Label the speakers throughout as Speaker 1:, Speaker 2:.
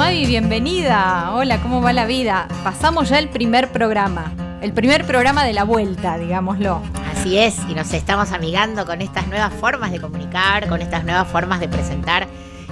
Speaker 1: Mavi, bienvenida. Hola, ¿cómo va la vida? Pasamos ya el primer programa. El primer programa de la vuelta, digámoslo.
Speaker 2: Así es, y nos estamos amigando con estas nuevas formas de comunicar, con estas nuevas formas de presentar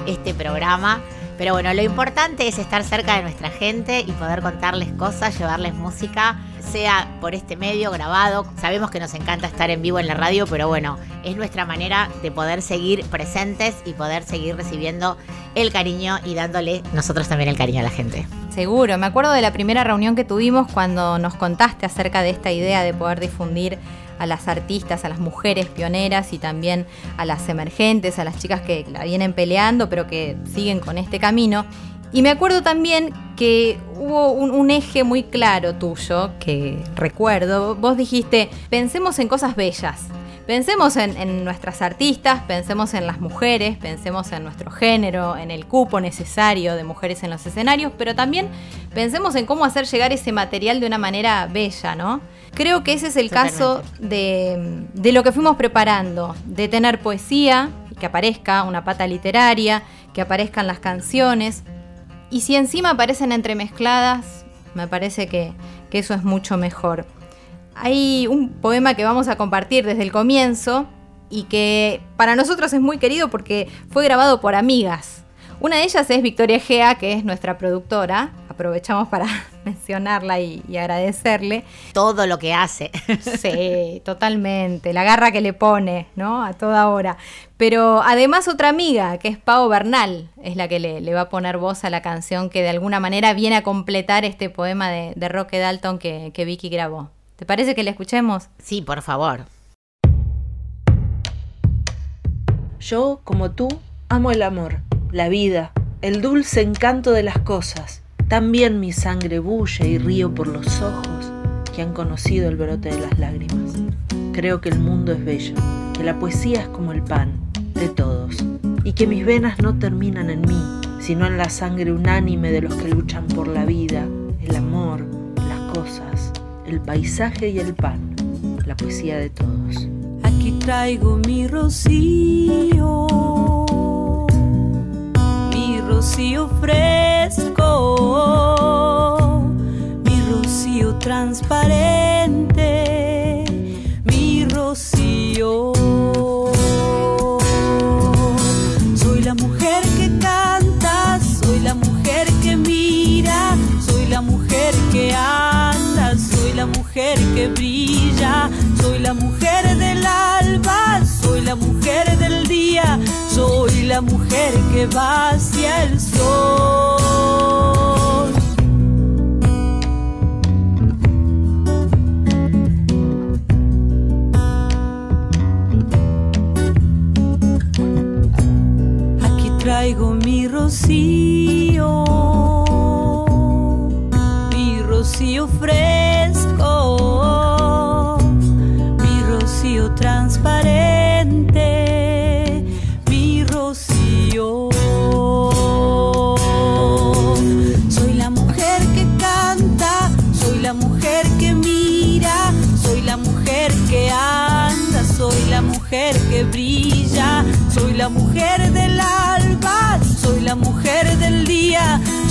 Speaker 2: este programa. Pero bueno, lo importante es estar cerca de nuestra gente y poder contarles cosas, llevarles música, sea por este medio grabado. Sabemos que nos encanta estar en vivo en la radio, pero bueno, es nuestra manera de poder seguir presentes y poder seguir recibiendo el cariño y dándole nosotros también el cariño a la gente.
Speaker 1: Seguro, me acuerdo de la primera reunión que tuvimos cuando nos contaste acerca de esta idea de poder difundir a las artistas, a las mujeres pioneras y también a las emergentes, a las chicas que la vienen peleando pero que siguen con este camino. Y me acuerdo también que hubo un, eje muy claro tuyo, que recuerdo, vos dijiste, pensemos en cosas bellas, Pensemos en, en, nuestras artistas, pensemos en las mujeres, pensemos en nuestro género, en el cupo necesario de mujeres en los escenarios, pero también pensemos en cómo hacer llegar ese material de una manera bella, ¿no? Creo que ese es el
Speaker 2: Totalmente.
Speaker 1: caso de, de lo que fuimos preparando, de tener poesía, que aparezca una pata literaria, que aparezcan las canciones, y si encima aparecen entremezcladas, me parece que, que eso es mucho mejor. Hay un poema que vamos a compartir desde el comienzo y que para nosotros es muy querido porque fue grabado por amigas. Una de ellas es Victoria Gea, que es nuestra productora. Aprovechamos para mencionarla y, y agradecerle.
Speaker 2: Todo lo que hace.
Speaker 1: Sí, totalmente. La garra que le pone, ¿no? A toda hora. Pero además otra amiga, que es Pau Bernal, es la que le, le va a poner voz a la canción que de alguna manera viene a completar este poema de, de Roque Dalton que, que Vicky grabó. ¿Te parece que le escuchemos?
Speaker 2: Sí, por favor.
Speaker 3: Yo, como tú, amo el amor, la vida, el dulce encanto de las cosas. También mi sangre bulle y río por los ojos que han conocido el brote de las lágrimas. Creo que el mundo es bello, que la poesía es como el pan, de todos, y que mis venas no terminan en mí, sino en la sangre unánime de los que luchan por la vida, el amor, las cosas, el paisaje y el pan, la poesía de todos.
Speaker 4: Aquí traigo mi rocío, rocío fresco, mi rocío transparente, mi rocío. Soy la mujer que canta, soy la mujer que mira, soy la mujer que anda, soy la mujer que brilla, soy la mujer del alba, soy la mujer del día, soy la mujer que va hacia el sol. Aquí traigo mi rocío, mi rocío fresco,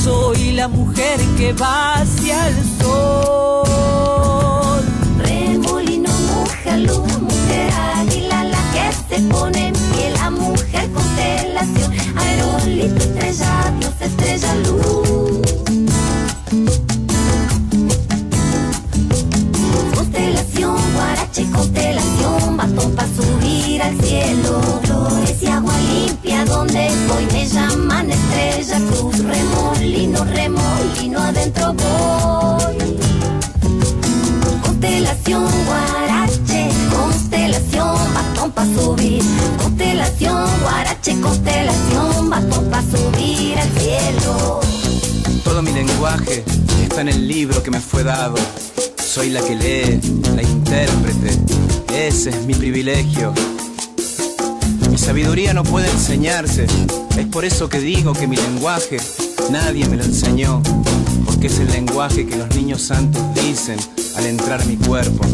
Speaker 4: soy la mujer que va hacia el sol.
Speaker 5: Remolino, mujer, luna, mujer, águila, la que se pone en pie, la mujer constelación, aerolito, estrella, Dios, estrella, luz. Constelación, guarache, constelación, batón para subir al cielo. Flores y agua limpia, donde voy me llaman estrella, cruz, remolino, remolino, adentro voy. Constelación, guarache, constelación, batón pa' subir. Constelación, guarache, constelación, basto pa' subir al cielo.
Speaker 6: Todo mi lenguaje está en el libro que me fue dado. Soy la que lee, la intérprete. Ese es mi privilegio. Mi sabiduría no puede enseñarse. Es por eso que digo que mi lenguaje nadie me lo enseñó. Porque es el lenguaje que los niños santos dicen al entrar mi cuerpo.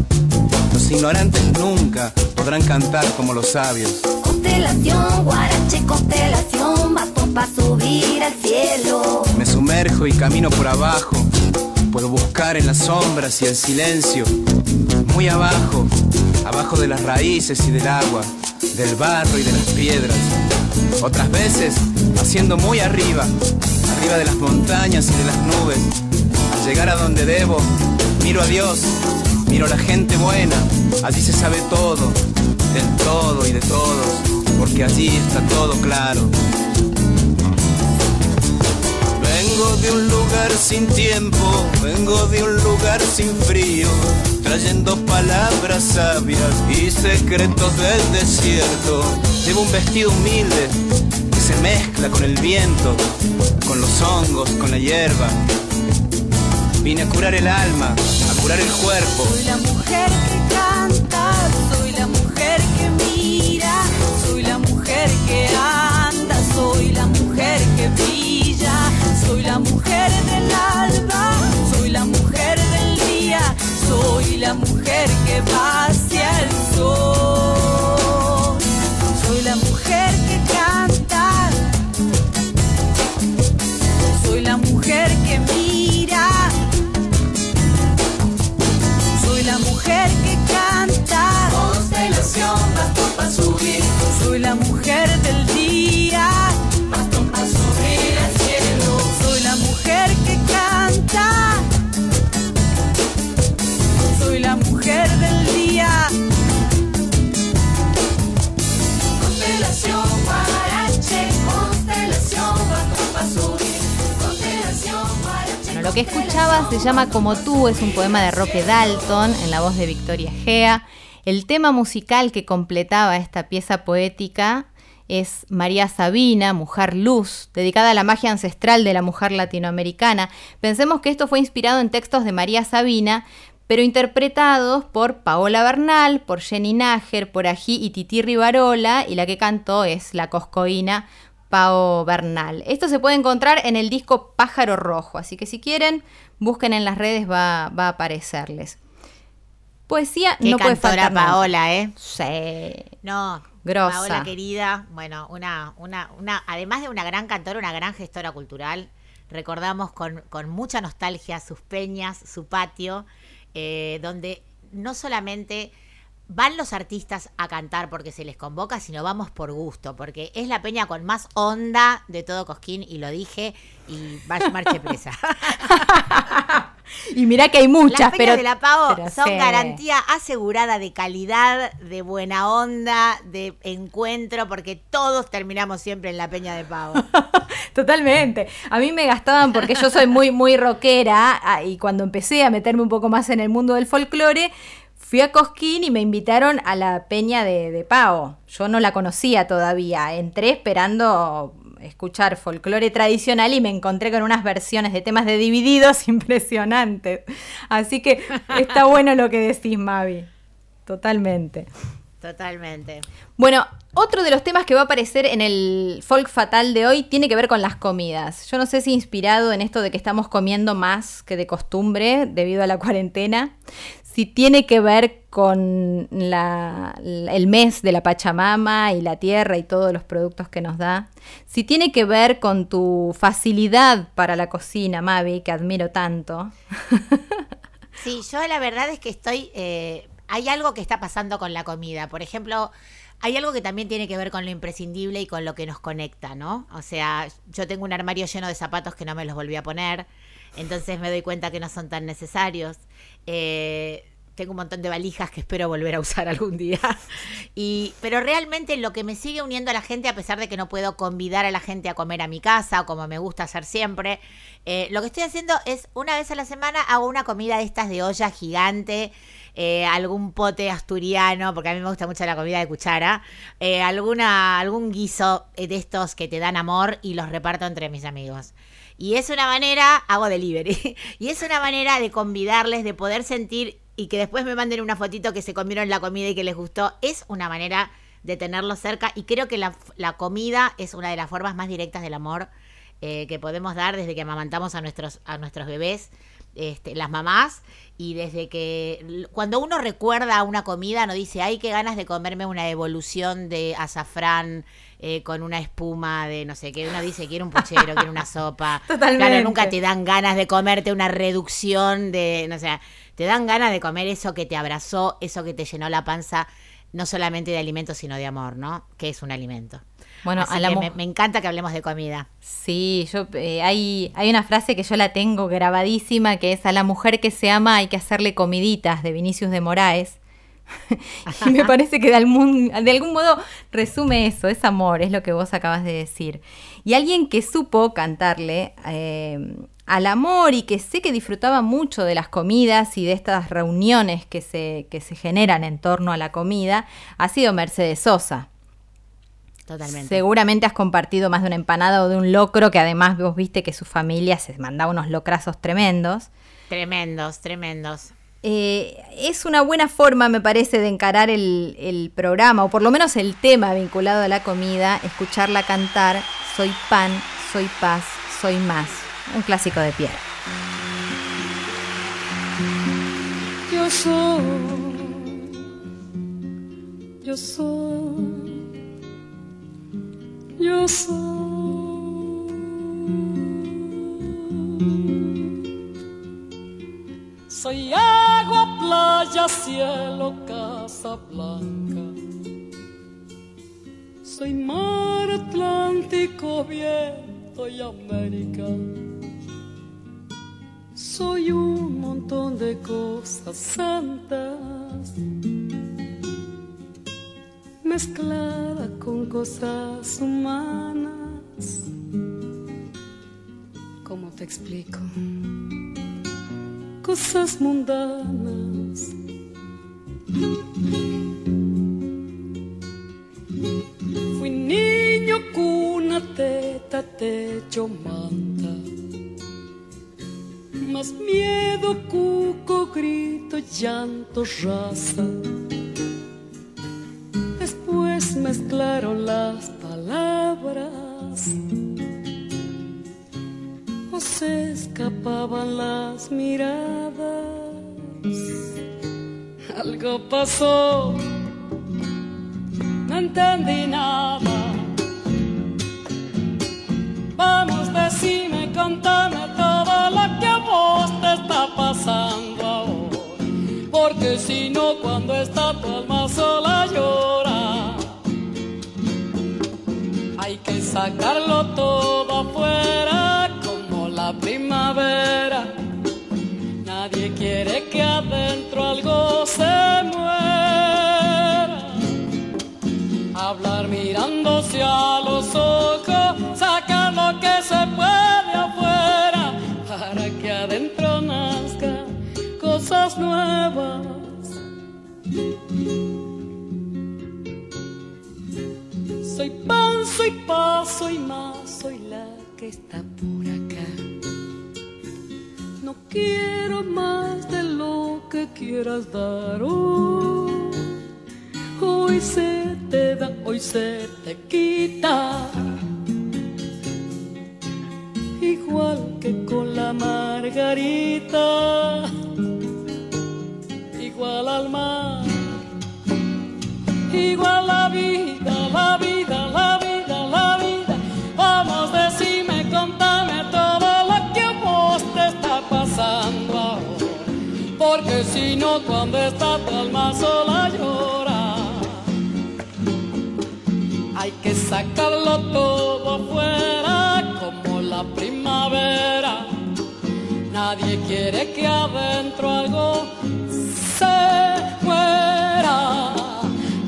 Speaker 6: Los ignorantes nunca podrán cantar como los sabios.
Speaker 5: Constelación, guarache, constelación, basto pa' subir al cielo.
Speaker 6: Me sumerjo y camino por abajo. Puedo buscar en las sombras y el silencio. Muy abajo, abajo de las raíces y del agua, del barro y de las piedras. Otras veces, haciendo muy arriba, de las montañas y de las nubes. Al llegar a donde debo, miro a Dios, miro a la gente buena. Allí se sabe todo, del todo y de todos, porque allí está todo claro. Vengo de un lugar sin tiempo, vengo de un lugar sin frío, trayendo palabras sabias y secretos del desierto. Llevo un vestido humilde que se mezcla con el viento, con los hongos, con la hierba. Vine a curar el alma, a curar el cuerpo.
Speaker 7: Soy la mujer que canta, soy la mujer que mira, soy la mujer que anda, soy la mujer que brilla, soy la mujer del alba, soy la mujer del día, soy la mujer que va que
Speaker 1: escuchaba se llama Como tú, es un poema de Roque Dalton en la voz de Victoria Gea. El tema musical que completaba esta pieza poética es María Sabina, Mujer Luz, dedicada a la magia ancestral de la mujer latinoamericana. Pensemos que esto fue inspirado en textos de María Sabina, pero interpretados por Paola Bernal, por Jenny Nájer, por Ají y Titi Rivarola, y la que cantó es la coscoína Pao Bernal. Esto se puede encontrar en el disco Pájaro Rojo, así que si quieren, busquen en las redes, va, va a aparecerles. Poesía
Speaker 2: Qué
Speaker 1: no puede faltar. nunca.
Speaker 2: Paola, ¿eh?
Speaker 1: Sí.
Speaker 2: No,
Speaker 1: Grosa.
Speaker 2: Paola querida, bueno, una, una, una, además de una gran cantora, una gran gestora cultural, recordamos con, con mucha nostalgia sus peñas, su patio, eh, donde no solamente van los artistas a cantar porque se les convoca, sino vamos por gusto, porque es la peña con más onda de todo Cosquín, y lo dije, y vaya marche presa.
Speaker 1: Y mirá que hay muchas,
Speaker 2: Las peñas
Speaker 1: pero.
Speaker 2: de la Pavo
Speaker 1: pero
Speaker 2: son garantía asegurada de calidad, de buena onda, de encuentro, porque todos terminamos siempre en la Peña de Pavo.
Speaker 1: Totalmente. A mí me gastaban porque yo soy muy, muy rockera ah, y cuando empecé a meterme un poco más en el mundo del folclore, fui a Cosquín y me invitaron a la peña de, de Pau. Yo no la conocía todavía. Entré esperando escuchar folclore tradicional y me encontré con unas versiones de temas de divididos impresionantes. Así que está bueno lo que decís, Mavi. Totalmente.
Speaker 2: Totalmente.
Speaker 1: Bueno, otro de los temas que va a aparecer en el folk fatal de hoy tiene que ver con las comidas. Yo no sé si inspirado en esto de que estamos comiendo más que de costumbre debido a la cuarentena, si tiene que ver con la- el mes de la Pachamama y la tierra y todos los productos que nos da, si tiene que ver con tu facilidad para la cocina, Mavi, que admiro tanto.
Speaker 2: Sí, yo la verdad es que estoy. eh, hay algo que está pasando con la comida. Por ejemplo, hay algo que también tiene que ver con lo imprescindible y con lo que nos conecta, ¿no? O sea, yo tengo un armario lleno de zapatos que no me los volví a poner. Entonces me doy cuenta que no son tan necesarios. Eh, tengo un montón de valijas que espero volver a usar algún día. Y, pero realmente lo que me sigue uniendo a la gente, a pesar de que no puedo convidar a la gente a comer a mi casa, como me gusta hacer siempre, eh, lo que estoy haciendo es una vez a la semana hago una comida de estas de olla gigante. eh, algún pote asturiano, porque a mí me gusta mucho la comida de cuchara, eh, alguna, algún guiso de estos que te dan amor y los reparto entre mis amigos. Y es una manera, hago delivery, y es una manera de convidarles, de poder sentir y que después me manden una fotito que se comieron la comida y que les gustó. Es una manera de tenerlos cerca y creo que la, comida es una de las formas más directas del amor eh, que podemos dar desde que amamantamos a nuestros, a nuestros bebés, este, las mamás, y desde que cuando uno recuerda una comida, no dice, ay, qué ganas de comerme una evolución de azafrán eh, con una espuma de no sé qué, uno dice, quiero un puchero, quiero una sopa.
Speaker 1: Totalmente.
Speaker 2: Claro, nunca te dan ganas de comerte una reducción de, no sé, te dan ganas de comer eso que te abrazó, eso que te llenó la panza, no solamente de alimento, sino de amor, ¿no? Que es un alimento.
Speaker 1: Bueno,
Speaker 2: Así
Speaker 1: a la
Speaker 2: que
Speaker 1: mu-
Speaker 2: me, me encanta que hablemos de comida.
Speaker 1: Sí, yo eh, hay, hay una frase que yo la tengo grabadísima que es a la mujer que se ama hay que hacerle comiditas de Vinicius de Moraes. y me parece que de algún, de algún modo resume eso, es amor, es lo que vos acabas de decir. Y alguien que supo cantarle eh, al amor y que sé que disfrutaba mucho de las comidas y de estas reuniones que se, que se generan en torno a la comida, ha sido Mercedes Sosa.
Speaker 2: Totalmente.
Speaker 1: Seguramente has compartido más de una empanada o de un locro, que además vos viste que su familia se mandaba unos locrazos tremendos.
Speaker 2: Tremendos, tremendos.
Speaker 1: Eh, es una buena forma, me parece, de encarar el, el programa, o por lo menos el tema vinculado a la comida, escucharla cantar Soy pan, soy paz, soy más. Un clásico de Pierre.
Speaker 7: Yo soy, yo soy, yo soy. Soy agua, playa, cielo, casa blanca. Soy mar Atlántico, viento y América. Soy un montón de cosas santas mezclada con cosas humanas. ¿Cómo te explico? Cosas mundanas. Fui niño, cuna, teta, techo, manta. Más miedo, cuco, grito, llanto, raza. Después mezclaron las palabras. O se escapaban las miradas. Algo pasó, no entendí nada. Vamos, decime, contame todo lo que a vos te está pasando ahora. Porque si no, cuando está tu alma sola llora. Hay que sacarlo todo Quiere que adentro algo se muera hablar mirándose a los ojos, sacar lo que se puede afuera, para que adentro nazcan cosas nuevas. Soy pan, soy paz, soy más, soy la que está por acá. No quiero quieras dar. oh. Hoy se te da, hoy se te quita. Igual que con la margarita, igual al mar, igual la vida, la vida, cuando está tu alma sola llora. Hay que sacarlo todo afuera, como la primavera. Nadie quiere que adentro algo se muera.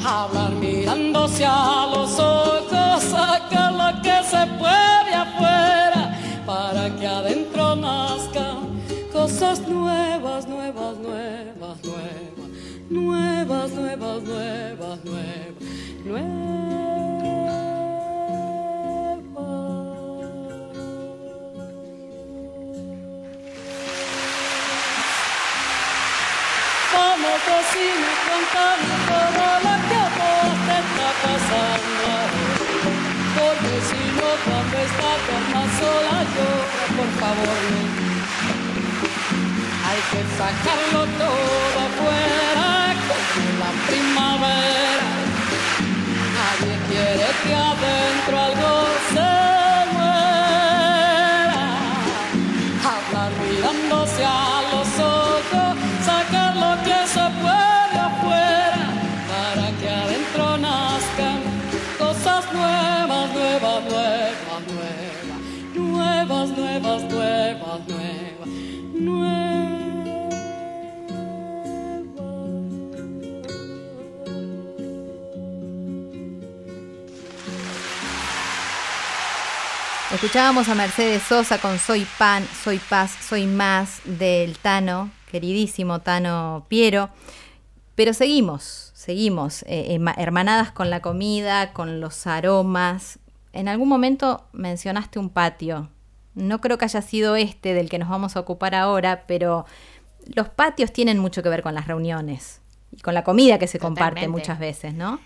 Speaker 7: Hablar mirándose a los ojos, sacar lo que se puede afuera para que adentro nazca cosas nuevas. Nuevas, nuevas, nuevas, nuevas, Vamos vecino contando todo lo que te está pasando. Porque si no cuando estás más sola llora, por favor. Hay que sacarlo todo afuera nuevas, nuevas, nuevas, nuevas, nuevas,
Speaker 1: Escuchábamos a Mercedes Sosa con Soy Pan, Soy Paz, Soy Más del Tano, queridísimo Tano Piero. Pero seguimos, seguimos, eh, ema- hermanadas con la comida, con los aromas. En algún momento mencionaste un patio. No creo que haya sido este del que nos vamos a ocupar ahora, pero los patios tienen mucho que ver con las reuniones y con la comida que se comparte muchas veces, ¿no?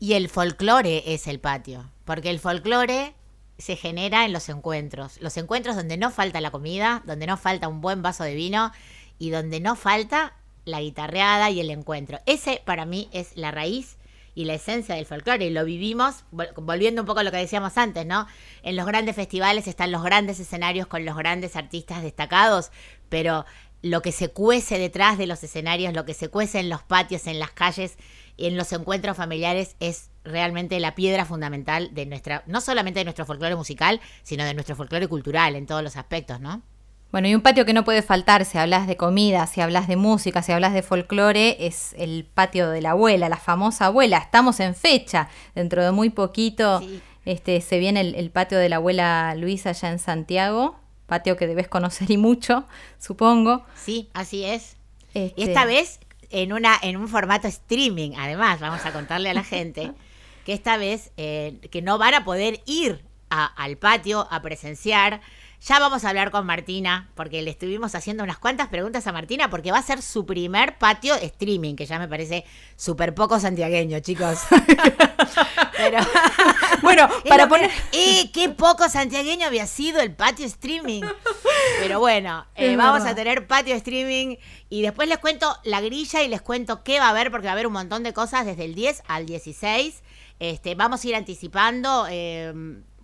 Speaker 2: Y el folclore es el patio, porque el folclore se genera en los encuentros. Los encuentros donde no falta la comida, donde no falta un buen vaso de vino y donde no falta la guitarreada y el encuentro. Ese para mí es la raíz y la esencia del folclore y lo vivimos, vol- volviendo un poco a lo que decíamos antes, ¿no? En los grandes festivales están los grandes escenarios con los grandes artistas destacados, pero lo que se cuece detrás de los escenarios, lo que se cuece en los patios, en las calles, en los encuentros familiares es realmente la piedra fundamental de nuestra, no solamente de nuestro folclore musical, sino de nuestro folclore cultural en todos los aspectos, ¿no?
Speaker 1: Bueno, y un patio que no puede faltar, si hablas de comida, si hablas de música, si hablas de folclore, es el patio de la abuela, la famosa abuela. Estamos en fecha, dentro de muy poquito
Speaker 2: Sí.
Speaker 1: este, se viene el, el patio de la abuela Luisa allá en Santiago, patio que debes conocer y mucho, supongo.
Speaker 2: Sí, así es.
Speaker 1: Este,
Speaker 2: Y esta vez en una en un formato streaming, además, vamos a contarle a la gente que esta vez eh, que no van a poder ir a- al patio a presenciar. Ya vamos a hablar con Martina, porque le estuvimos haciendo unas cuantas preguntas a Martina, porque va a ser su primer patio streaming, que ya me parece súper poco santiagueño, chicos. Pero,
Speaker 1: Bueno, para
Speaker 2: que-
Speaker 1: poner-
Speaker 2: ¡Eh, qué poco santiagueño había sido el patio streaming! Pero bueno, eh, vamos
Speaker 1: verdad.
Speaker 2: a tener patio streaming y después les cuento la grilla y les cuento qué va a haber, porque va a haber un montón de cosas desde el 10 al 16. Este, vamos a ir anticipando eh,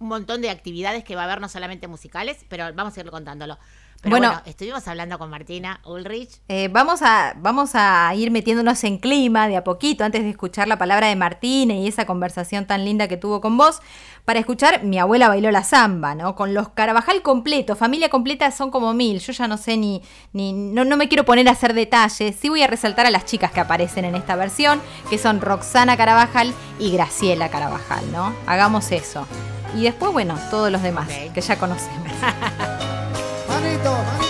Speaker 2: un montón de actividades que va a haber, no solamente musicales, pero vamos a ir contándolo. Pero
Speaker 1: Bueno.
Speaker 2: bueno, estuvimos hablando con Martina Ulrich.
Speaker 1: Eh, vamos, a, vamos a ir metiéndonos en clima de a poquito antes de escuchar la palabra de Martina y esa conversación tan linda que tuvo con vos, para escuchar Mi abuela bailó la samba, ¿no? Con los Carabajal completos, familia completa son como mil, yo ya no sé ni, ni no, no me quiero poner a hacer detalles, sí voy a resaltar a las chicas que aparecen en esta versión, que son Roxana Carabajal y Graciela Carabajal, ¿no? Hagamos eso. Y después, bueno, todos los demás que ya conocemos.
Speaker 8: Manito, manito.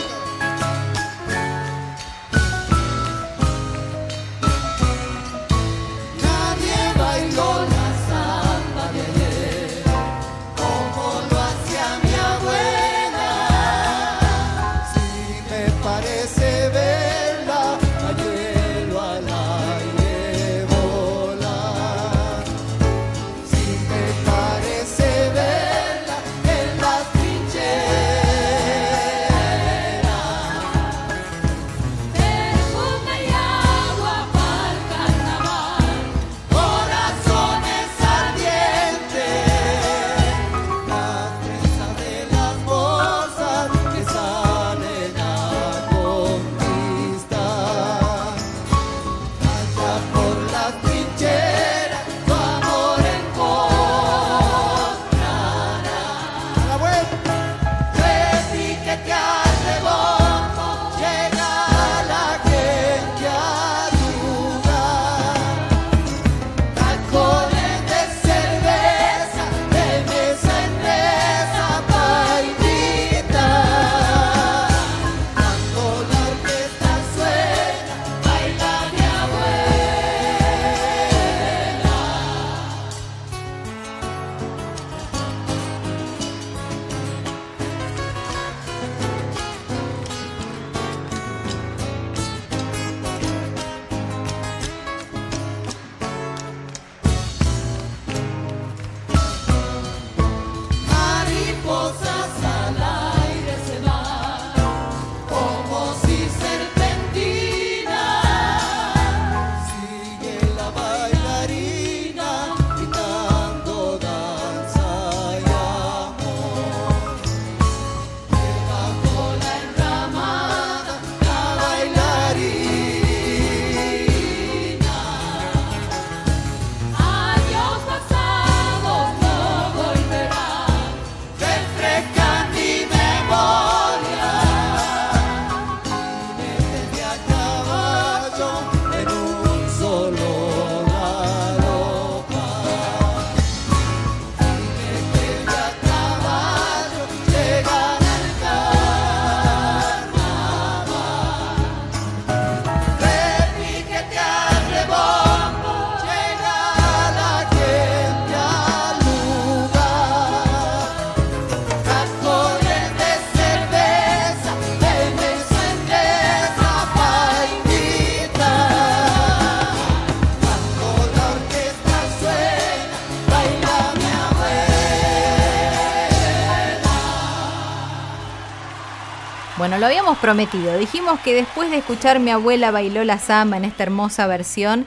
Speaker 8: Lo
Speaker 1: habíamos prometido. Dijimos que después de escuchar mi abuela bailó la samba en esta hermosa versión,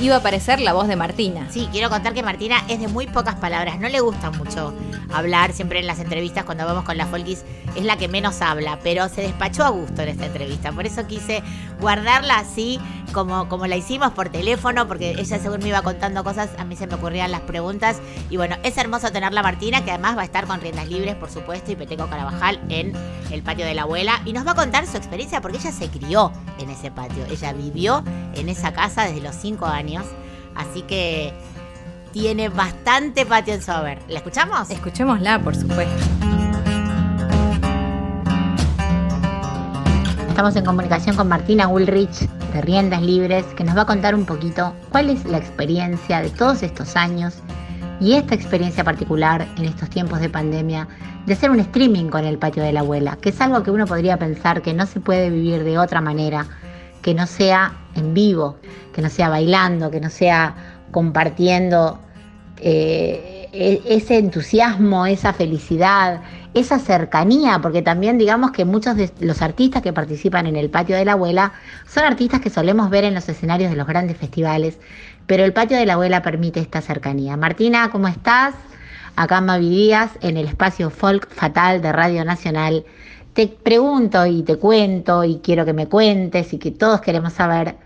Speaker 1: iba a aparecer la voz de Martina.
Speaker 9: Sí, quiero contar que Martina es de muy pocas palabras, no le gusta mucho hablar, siempre en las entrevistas cuando vamos con la Folkis es la que menos habla, pero se despachó a gusto en esta entrevista, por eso quise guardarla así como, como la hicimos por teléfono, porque ella según me iba contando cosas, a mí se me ocurrían las preguntas, y bueno, es hermoso tenerla Martina, que además va a estar con riendas libres, por supuesto, y Peteco Carabajal en el patio de la abuela, y nos va a contar su experiencia, porque ella se crió en ese patio, ella vivió en esa casa desde los 5 años, así que tiene bastante patio en Sober. ¿La escuchamos?
Speaker 1: Escuchémosla, por supuesto.
Speaker 9: Estamos en comunicación con Martina Ulrich de Riendas Libres, que nos va a contar un poquito cuál es la experiencia de todos estos años y esta experiencia particular en estos tiempos de pandemia de hacer un streaming con el patio de la abuela, que es algo que uno podría pensar que no se puede vivir de otra manera, que no sea en vivo, que no sea bailando, que no sea compartiendo eh, e- ese entusiasmo, esa felicidad, esa cercanía, porque también digamos que muchos de los artistas que participan en el patio de la abuela son artistas que solemos ver en los escenarios de los grandes festivales, pero el patio de la abuela permite esta cercanía. Martina, ¿cómo estás? Acá Mavi Díaz, en el espacio Folk Fatal de Radio Nacional. Te pregunto y te cuento y quiero que me cuentes y que todos queremos saber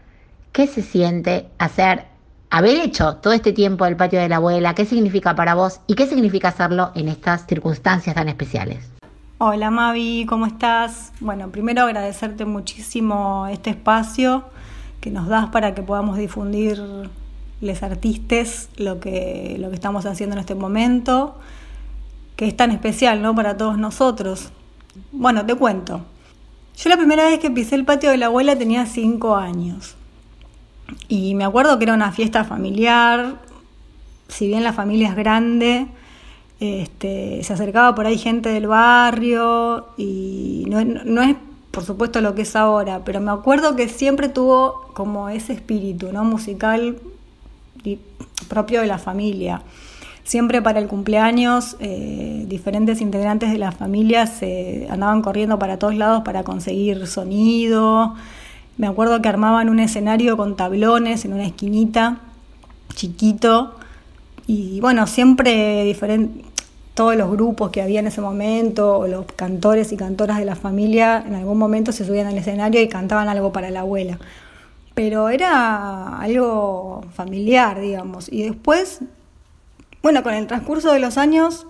Speaker 9: qué se siente hacer haber hecho todo este tiempo el patio de la abuela, qué significa para vos y qué significa hacerlo en estas circunstancias tan especiales.
Speaker 10: Hola Mavi, ¿cómo estás? Bueno, primero agradecerte muchísimo este espacio que nos das para que podamos difundir les artistas lo que, lo que estamos haciendo en este momento, que es tan especial ¿no? para todos nosotros. Bueno, te cuento. Yo la primera vez que pisé el patio de la abuela tenía cinco años. Y me acuerdo que era una fiesta familiar, si bien la familia es grande, este, se acercaba por ahí gente del barrio y no, es por supuesto lo que es ahora, pero me acuerdo que siempre tuvo como ese espíritu ¿no? musical propio de la familia. Siempre para el cumpleaños eh, diferentes integrantes de la familia se andaban corriendo para todos lados para conseguir sonido. Me acuerdo que armaban un escenario con tablones en una esquinita, chiquito, y bueno, siempre diferente, todos los grupos que había en ese momento, o los cantores y cantoras de la familia, en algún momento se subían al escenario y cantaban algo para la abuela. Pero era algo familiar, digamos. Y después, bueno, con el transcurso de los años,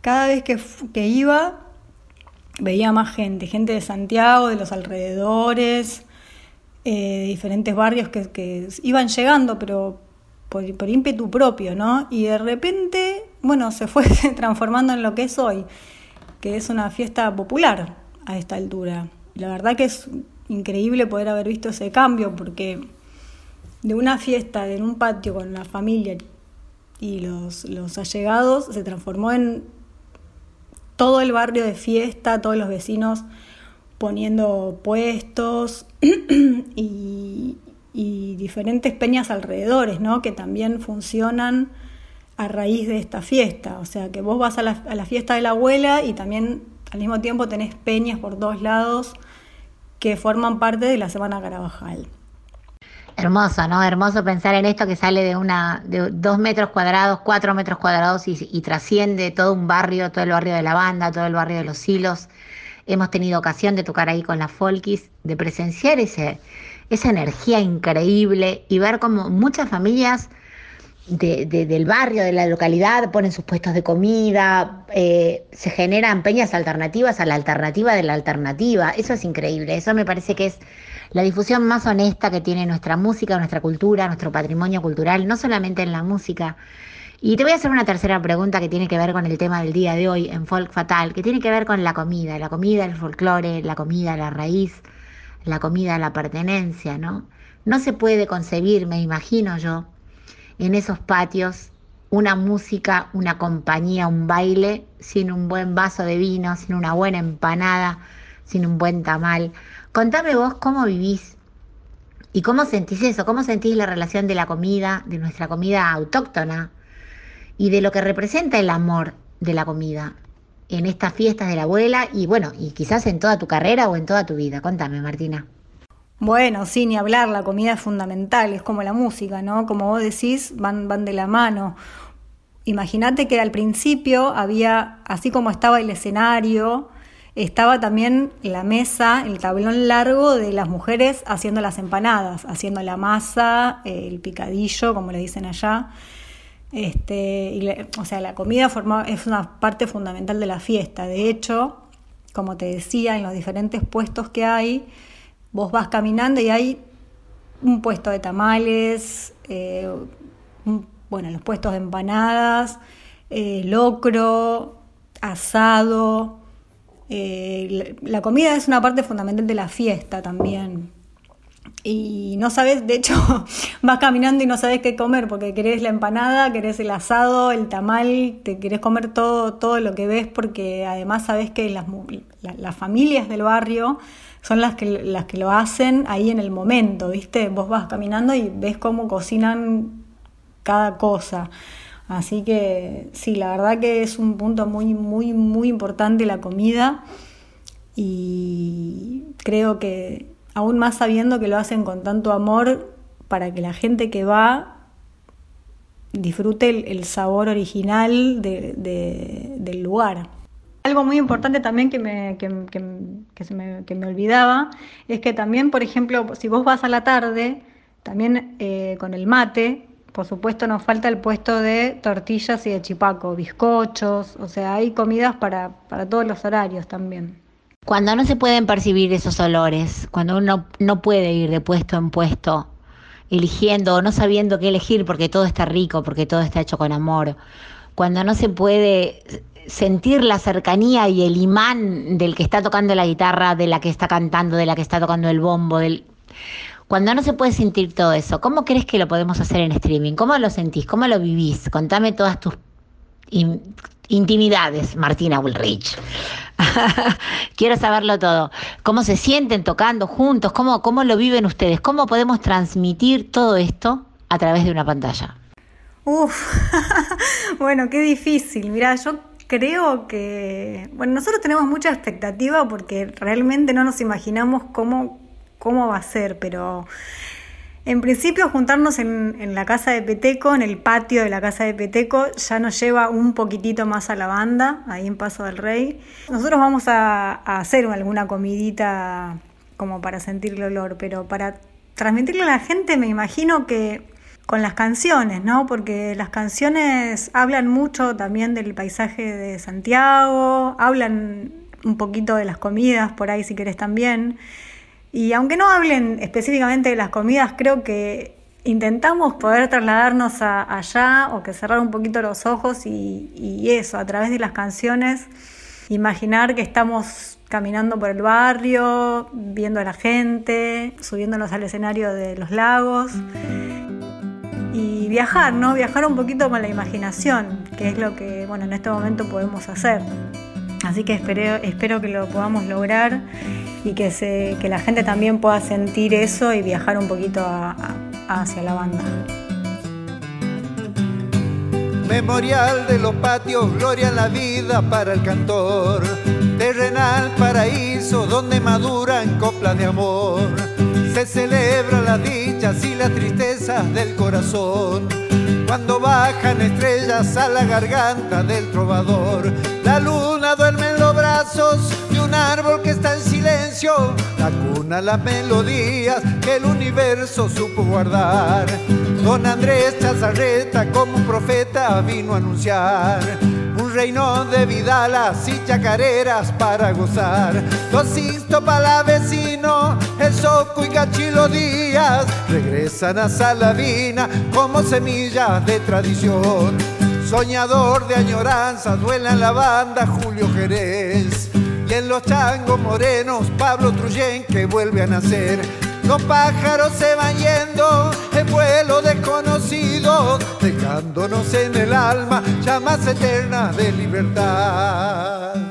Speaker 10: cada vez que, que iba, veía más gente, gente de Santiago, de los alrededores, eh, diferentes barrios que, iban llegando, pero por, por, ímpetu propio, ¿no? Y de repente, bueno, se fue transformando en lo que es hoy, que es una fiesta popular a esta altura. La verdad que es increíble poder haber visto ese cambio, porque de una fiesta en un patio con la familia y los allegados se transformó en todo el barrio de fiesta, todos los vecinos poniendo puestos y, diferentes peñas alrededores, ¿no? Que también funcionan a raíz de esta fiesta. O sea, que vos vas a la, a la, fiesta de la abuela y también al mismo tiempo tenés peñas por todos lados que forman parte de la Semana Carabajal.
Speaker 9: Hermoso, ¿no? Hermoso pensar en esto que sale de una de dos metros cuadrados, cuatro metros cuadrados y, y trasciende todo un barrio, todo el barrio de la banda, todo el barrio de los hilos. Hemos tenido ocasión de tocar ahí con las Folkis, de presenciar ese, esa energía increíble y ver cómo muchas familias de, de, del barrio, de la localidad, ponen sus puestos de comida, eh, se generan peñas alternativas a la alternativa de la alternativa. Eso es increíble, eso me parece que es la difusión más honesta que tiene nuestra música, nuestra cultura, nuestro patrimonio cultural, no solamente en la música. Y te voy a hacer una tercera pregunta que tiene que ver con el tema del día de hoy en Folk Fatal, que tiene que ver con la comida, la comida, el folclore, la comida, la raíz, la comida, la pertenencia, ¿no? No se puede concebir, me imagino yo, en esos patios una música, una compañía, un baile sin un buen vaso de vino, sin una buena empanada, sin un buen tamal. Contame vos cómo vivís y cómo sentís eso, cómo sentís la relación de la comida, de nuestra comida autóctona y de lo que representa el amor de la comida.
Speaker 2: en estas fiestas de la abuela y bueno, y quizás en toda tu carrera o en toda tu vida? Contame, Martina.
Speaker 10: Bueno, sí, ni hablar, la comida es fundamental, es como la música, ¿no? Como vos decís, van, van de la mano. Imagínate que al principio había, así como estaba el escenario, estaba también la mesa, el tablón largo de las mujeres haciendo las empanadas, haciendo la masa, el picadillo, como le dicen allá. Este, y le- o sea, la comida forma, es una parte fundamental de la fiesta. De hecho, como te decía, en los diferentes puestos que hay, vos vas caminando y hay un puesto de tamales, eh, bueno, los puestos de empanadas, eh, locro, asado. eh, la comida es una parte fundamental de la fiesta también. Y no sabes, de hecho, vas caminando y no sabes qué comer, porque querés la empanada, querés el asado, el tamal, te querés comer todo, todo lo que ves, porque además sabes que las, las familias del barrio son las que, las que lo hacen ahí en el momento, ¿viste? Vos vas caminando y ves cómo cocinan cada cosa. Así que sí, la verdad que es un punto muy, muy, muy importante la comida y creo que aún más sabiendo que lo hacen con tanto amor para que la gente que va disfrute el, sabor original de- de- del lugar. Algo muy importante también que me, que me olvidaba es que también, por ejemplo, si vos vas a la tarde, también eh, con el mate, por supuesto nos falta el puesto de tortillas y de chipaco, bizcochos, o sea, hay comidas para, para todos los horarios también.
Speaker 2: Cuando no se pueden percibir esos olores, cuando uno no puede ir de puesto en puesto, eligiendo o no sabiendo qué elegir porque todo está rico, porque todo está hecho con amor, cuando no se puede sentir la cercanía y el imán del que está tocando la guitarra, de la que está cantando, de la que está tocando el bombo, del... Cuando no se puede sentir todo eso, ¿cómo crees que lo podemos hacer en streaming? ¿Cómo lo sentís? ¿Cómo lo vivís? Contame todas tus in- intimidades, Martina Ulrich. Quiero saberlo todo. ¿Cómo se sienten tocando juntos? ¿Cómo, ¿Cómo lo viven ustedes? ¿Cómo podemos transmitir todo esto a través de una pantalla?
Speaker 10: Uf, bueno, qué difícil. Mira, yo creo que, bueno, nosotros tenemos mucha expectativa porque realmente no nos imaginamos cómo, cómo va a ser, pero en principio juntarnos en, en la casa de Peteco, en el patio de la casa de Peteco, ya nos lleva un poquitito más a la banda, ahí en Paso del Rey. Nosotros vamos a, a hacer alguna comidita como para sentir el olor, pero para transmitirle a la gente me imagino que con las canciones, ¿no? Porque las canciones hablan mucho también del paisaje de Santiago, hablan un poquito de las comidas por ahí si querés también. Y aunque no hablen específicamente de las comidas, creo que intentamos poder trasladarnos allá o que cerrar un poquito los ojos y, y eso, a través de las canciones, imaginar que estamos caminando por el barrio, viendo a la gente, subiéndonos al escenario de los lagos y viajar, ¿no? Viajar un poquito con la imaginación, que es lo que, bueno, en este momento podemos hacer. Así que espero, espero que lo podamos lograr y que, se, que la gente también pueda sentir eso y viajar un poquito a- a- hacia la banda.
Speaker 8: Memorial de los patios, gloria en la vida para el cantor. Terrenal paraíso donde maduran coplas de amor. Se celebra las dichas y las tristezas del corazón. Cuando bajan estrellas a la garganta del trovador. La luna duerme de un árbol que está en silencio. La cuna, las melodías que el universo supo guardar. Don Andrés Chazarreta como un profeta vino a anunciar un reino de vidalas y chacareras para gozar. Los para vecino, el Soco y Cachilo Díaz regresan a Saladina como semillas de tradición. Soñador de añoranzas, duela en la banda Julio Jerez. Y en los changos morenos, Pablo Truyen que vuelve a nacer. Los pájaros se van yendo en vuelo desconocido, dejándonos en el alma llamas eternas de libertad.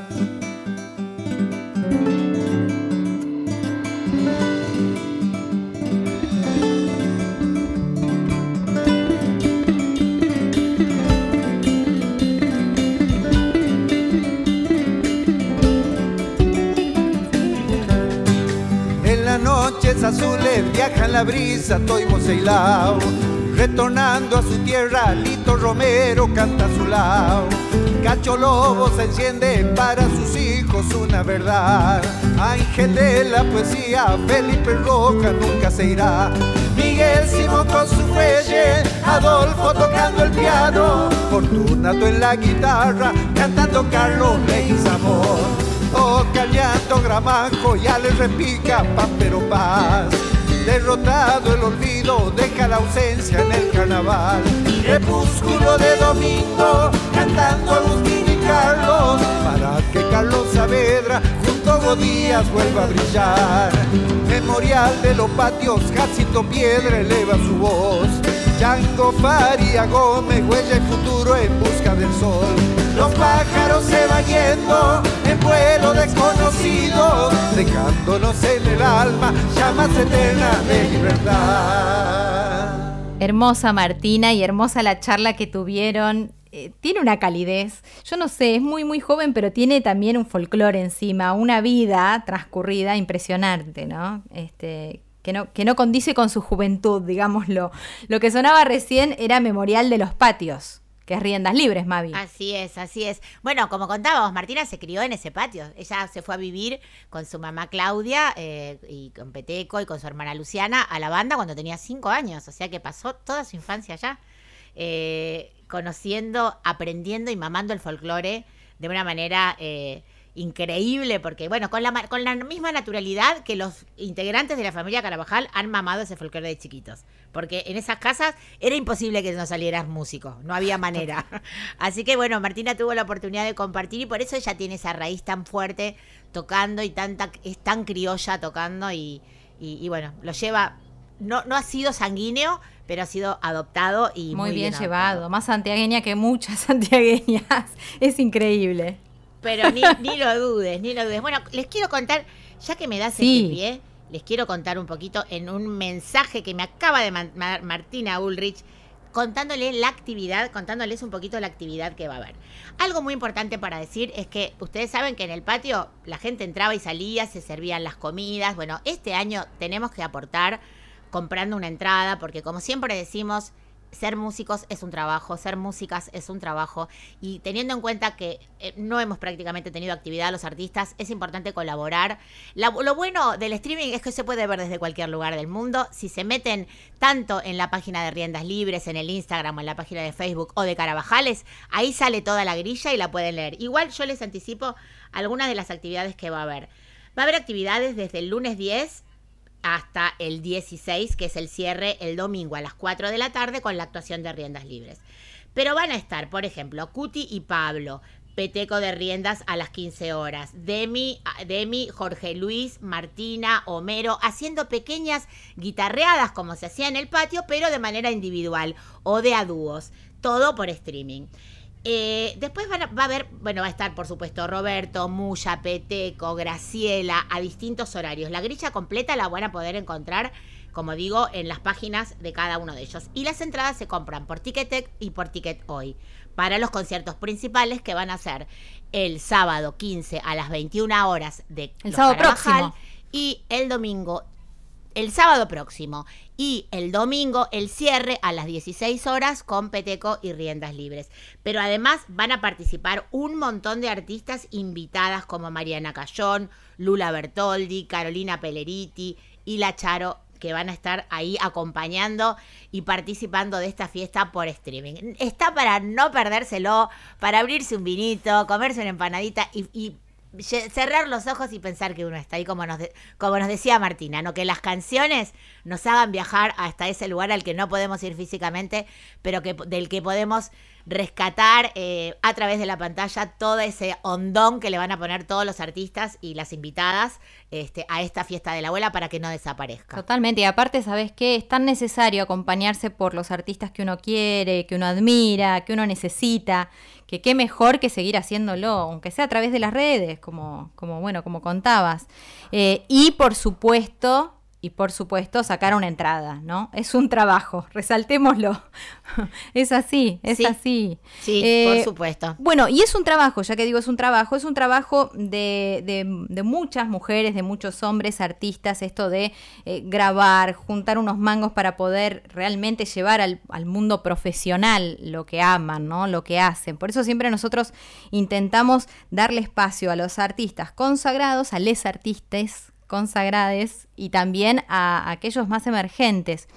Speaker 8: Nubes azules viajan la brisa, Toibo Ceilao. Retornando a su tierra, Lito Romero canta a su lado. Cacho Lobo se enciende para sus hijos una verdad. Ángel de la poesía, Felipe Roca nunca se irá. Miguel Simón con su fuelle, Adolfo tocando el piano, Fortunato en la guitarra, cantando Carlos Amor Toca el llanto Gramajo, ya le repica Pampero Paz. Derrotado el olvido, deja la ausencia en el carnaval. Crepúsculo de domingo, cantando Agustín y Carlos, para que Carlos Saavedra junto a Godías vuelva a brillar. Memorial de los patios, Jacinto Piedra eleva su voz. Yango Faria Gómez, huella el futuro en busca del sol. Los pájaros se van yendo en vuelo desconocido, dejándonos en el alma llamas eternas de libertad.
Speaker 1: Hermosa Martina y hermosa la charla que tuvieron. Eh, tiene una calidez, yo no sé, es muy muy joven, pero tiene también un folclore encima, una vida transcurrida impresionante, ¿no? Este, que no, que no condice con su juventud, digámoslo. Lo que sonaba recién era Memorial de los Patios, que es Riendas Libres, Mavi.
Speaker 2: Así es, así es. Bueno, como contábamos, Martina se crió en ese patio. Ella se fue a vivir con su mamá Claudia eh, y con Peteco y con su hermana Luciana a la banda cuando tenía cinco años. O sea que pasó toda su infancia allá, eh, conociendo, aprendiendo y mamando el folclore de una manera... Eh, increíble, porque bueno, con la, con la misma naturalidad que los integrantes de la familia Carabajal han mamado ese folclore de chiquitos. Porque en esas casas era imposible que no salieras músico, no había manera. Así que bueno, Martina tuvo la oportunidad de compartir y por eso ella tiene esa raíz tan fuerte tocando y tanta, es tan criolla tocando y, y, bueno, lo lleva, no, no ha sido sanguíneo, pero ha sido adoptado y
Speaker 1: muy,
Speaker 2: muy,
Speaker 1: bien,
Speaker 2: adoptado.
Speaker 1: llevado, más santiagueña que muchas santiagueñas. Es increíble.
Speaker 2: Pero ni, ni lo dudes, ni lo dudes. Bueno, les quiero contar, ya que me das
Speaker 1: Sí.
Speaker 2: este pie, les quiero contar un poquito en un mensaje que me acaba de mandar Martina Ulrich, contándole la actividad, contándoles un poquito la actividad que va a haber. Algo muy importante para decir es que ustedes saben que en el patio la gente entraba y salía, se servían las comidas. Bueno, este año tenemos que aportar comprando una entrada, porque como siempre decimos, ser músicos es un trabajo, ser músicas es un trabajo y teniendo en cuenta que eh, no hemos prácticamente tenido actividad los artistas, es importante colaborar. La- lo bueno del streaming es que se puede ver desde cualquier lugar del mundo. Si se meten tanto en la página de Riendas Libres, en el Instagram o en la página de Facebook o de Carabajales, ahí sale toda la grilla y la pueden leer. Igual yo les anticipo algunas de las actividades que va a haber. Va a haber actividades desde el lunes 10 hasta el 16, que es el cierre el domingo a las 4 de la tarde con la actuación de Riendas Libres. Pero van a estar, por ejemplo, Cuti y Pablo, Peteco de Riendas a las 15 horas, Demi, Demi, Jorge Luis, Martina, Homero, haciendo pequeñas guitarreadas como se hacía en el patio, pero de manera individual o de a todo por streaming. Eh, después van a- va a haber, bueno, va a estar por supuesto Roberto, Muya, Peteco, Graciela, a distintos horarios. La grilla completa la van a poder encontrar, como digo, en las páginas de cada uno de ellos. Y las entradas se compran por Ticketek y por Ticket Hoy para los conciertos principales que van a ser el sábado 15 a las 21 horas de
Speaker 1: El
Speaker 2: Los
Speaker 1: sábado
Speaker 2: Carabajal
Speaker 1: próximo.
Speaker 2: y el domingo el sábado próximo y el domingo el cierre a las 16 horas con Peteco y Riendas Libres. Pero además van a participar un montón de artistas invitadas como Mariana Cayón, Lula Bertoldi, Carolina Pelleriti y La Charo que van a estar ahí acompañando y participando de esta fiesta por streaming. Está para no perdérselo, para abrirse un vinito, comerse una empanadita y, cerrar los ojos y pensar que uno está ahí, como nos, de- como nos decía Martina, ¿no? que las canciones nos hagan viajar hasta ese lugar al que no podemos ir físicamente, pero que, del que podemos rescatar eh, a través de la pantalla todo ese hondón que le van a poner todos los artistas y las invitadas este, a esta fiesta de la abuela para que no desaparezca.
Speaker 1: Totalmente, y aparte, ¿sabes qué? Es tan necesario acompañarse por los artistas que uno quiere, que uno admira, que uno necesita, que qué mejor que seguir haciéndolo, aunque sea a través de las redes, como, como bueno, como contabas. Eh, y por supuesto, y por supuesto sacar una entrada, ¿no? Es un trabajo, resaltémoslo. es así, es así.
Speaker 2: Sí,
Speaker 1: Eh,
Speaker 2: por supuesto.
Speaker 1: Bueno, y es un trabajo, ya que digo es un trabajo, es un trabajo de, de- de muchas mujeres, de muchos hombres artistas, esto de eh, grabar, juntar unos mangos para poder realmente llevar al, al mundo profesional lo que aman, ¿no? Lo que hacen. Por eso siempre nosotros intentamos darle espacio a los artistas consagrados, a les artistas consagrades y también a aquellos más emergentes.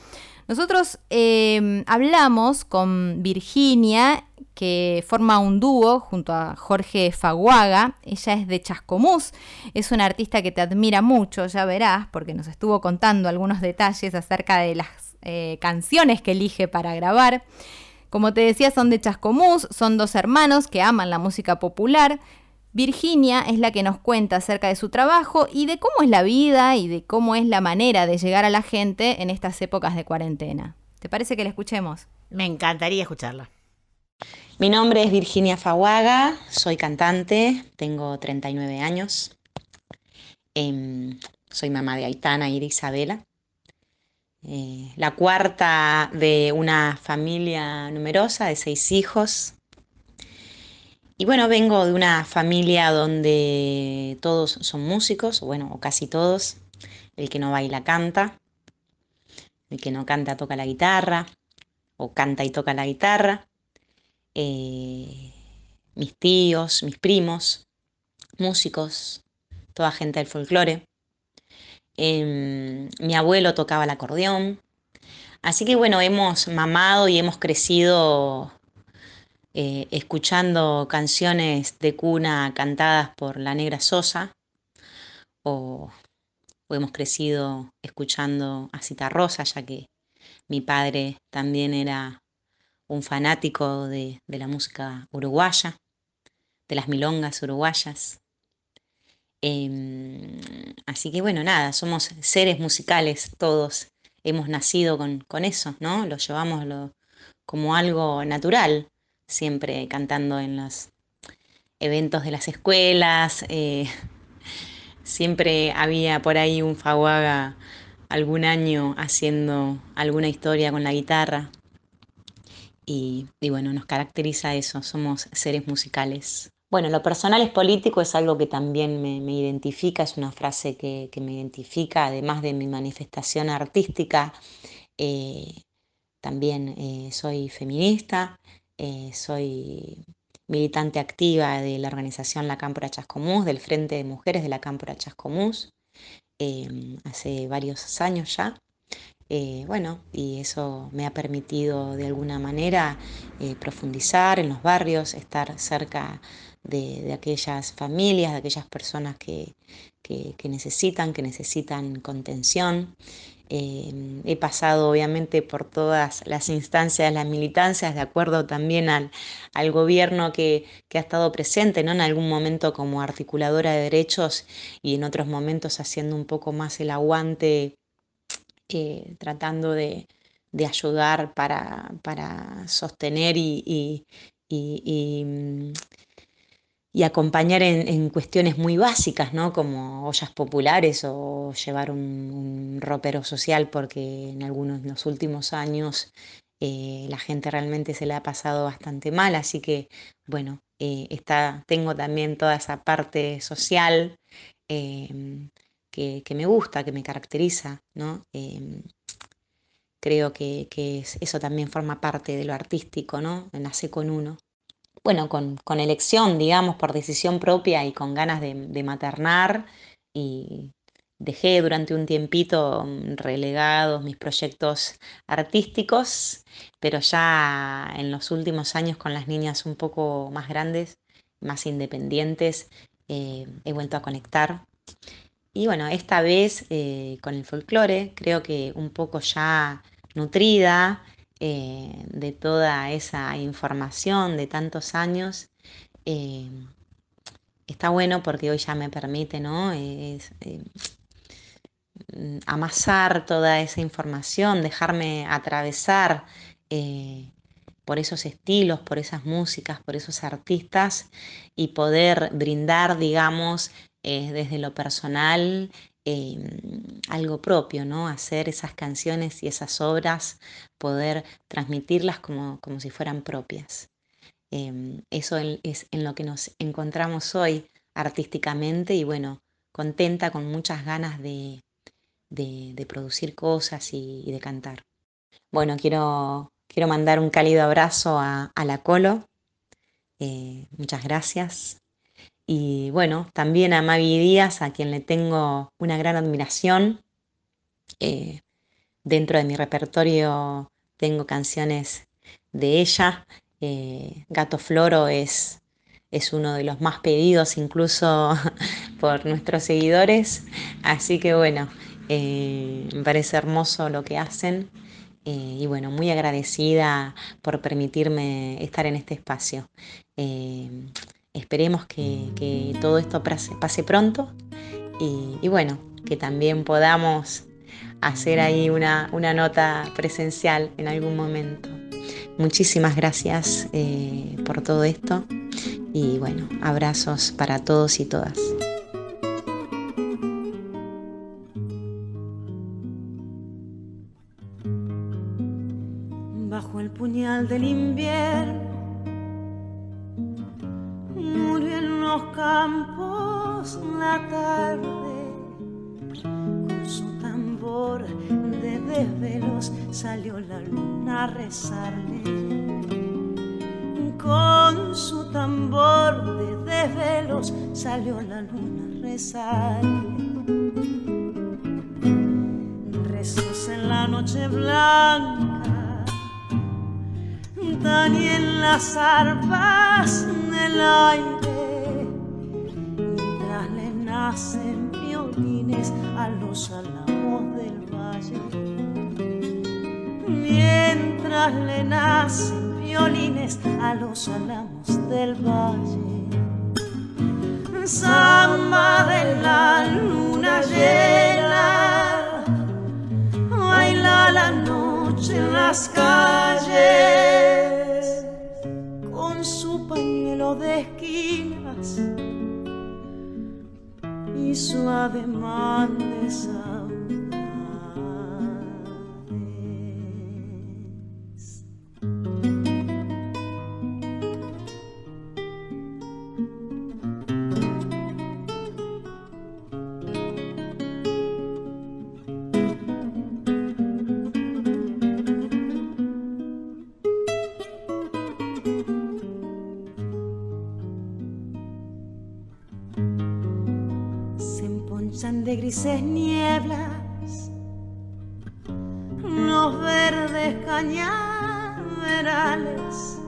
Speaker 1: Nosotros eh, hablamos con Virginia, que forma un dúo junto a Jorge Faguaga. Ella es de Chascomús, es una artista que te admira mucho, ya verás, porque nos estuvo contando algunos detalles acerca de las eh, canciones que elige para grabar. Como te decía, son de Chascomús, son dos hermanos que aman la música popular. Virginia es la que nos cuenta acerca de su trabajo y de cómo es la vida y de cómo es la manera de llegar a la gente en estas épocas de cuarentena. ¿Te parece que la escuchemos?
Speaker 2: Me encantaría escucharla.
Speaker 11: Mi nombre es Virginia Faguaga, soy cantante, tengo 39 años. Em, soy mamá de Aitana y de Isabela. Eh, la cuarta de una familia numerosa de seis hijos. Y bueno, vengo de una familia donde todos son músicos, bueno, o casi todos. El que no baila canta, el que no canta toca la guitarra, o canta y toca la guitarra. Eh, mis tíos, mis primos, músicos, toda gente del folclore. Em, mi abuelo tocaba el acordeón. Así que bueno, hemos mamado y hemos crecido eh, escuchando canciones de cuna cantadas por la negra Sosa o, hemos crecido escuchando a Cita Rosa, ya que mi padre también era un fanático de, la música uruguaya, de las milongas uruguayas. Em, así que bueno, nada, somos seres musicales todos, hemos nacido con, con eso, ¿no? Lo llevamos como algo natural, siempre cantando en los eventos de las escuelas, eh, siempre había por ahí un faguaga algún año haciendo alguna historia con la guitarra. Y, bueno, nos caracteriza eso, somos seres musicales. Bueno, lo personal es político, es algo que también me, me identifica, es una frase que, que me identifica, además de mi manifestación artística. eh, también eh, soy feminista, eh, soy militante activa de la organización La Cámpora Chascomús, del Frente de Mujeres de la Cámpora Chascomús, eh, hace varios años ya. Eh, bueno, y eso me ha permitido de alguna manera eh, profundizar en los barrios, estar cerca de, aquellas familias, de aquellas personas que- que necesitan, que necesitan contención. Eh, he pasado obviamente por todas las instancias, las militancias, de acuerdo también al, al gobierno que, que ha estado presente, ¿no? En algún momento como articuladora de derechos y en otros momentos haciendo un poco más el aguante eh, tratando de, de ayudar para, para sostener y, mm, y acompañar en, en cuestiones muy básicas, ¿no? Como ollas populares o llevar un, ropero social, porque en algunos de los últimos años eh, la gente realmente se le ha pasado bastante mal, así que, bueno, eh, está, tengo también toda esa parte social em, que, que me gusta, que me caracteriza, ¿no? Em, creo que, que es- eso también forma parte de lo artístico, ¿no? Nace con uno. Bueno, con, elección, digamos, por decisión propia y con ganas de, de maternar y dejé durante un tiempito mm, relegados mis proyectos artísticos, pero ya en los últimos años con las niñas un poco más grandes, más independientes, eh, he vuelto a conectar. Y bueno, esta vez eh, con el folclore, creo que un poco ya nutrida eh, de toda esa información de tantos años, eh, está bueno porque hoy ya me permite, ¿no? Es, eh, mm, amasar toda esa información, dejarme atravesar por esos estilos, por esas músicas, por esos artistas y poder brindar, digamos, desde lo personal em, algo propio, ¿no? Hacer esas canciones y esas obras, poder transmitirlas como, como si fueran propias. Em, eso es en lo que nos encontramos hoy artísticamente y bueno, contenta con muchas ganas de, de, producir cosas y, de cantar. Bueno, quiero, quiero mandar un cálido abrazo a, la Colo. Eh, muchas gracias. Y bueno, también a Mavi Díaz, a quien le tengo una gran admiración. Eh, dentro de mi repertorio tengo canciones de ella. Eh, Gato Floro es, es uno de los más pedidos incluso por nuestros seguidores. Así que bueno, eh, me parece hermoso lo que hacen y bueno, muy agradecida por permitirme estar en este espacio. Esperemos que, todo esto pase, pronto y, bueno, que también podamos hacer ahí una, una nota presencial en algún momento. Muchísimas gracias por todo esto y bueno, abrazos para todos y todas.
Speaker 12: del invierno campos la tarde con su tambor de desvelos salió la luna a rezarle. Con su tambor de desvelos salió la luna a rezarle. Rezos en la noche blanca y en las arpas del aire, le nacen violines a los álamos del valle. Mientras le nacen violines a los álamos del valle. Samba de la luna llena, baila la noche en las calles de y su ademán de grises nieblas, los verdes cañaverales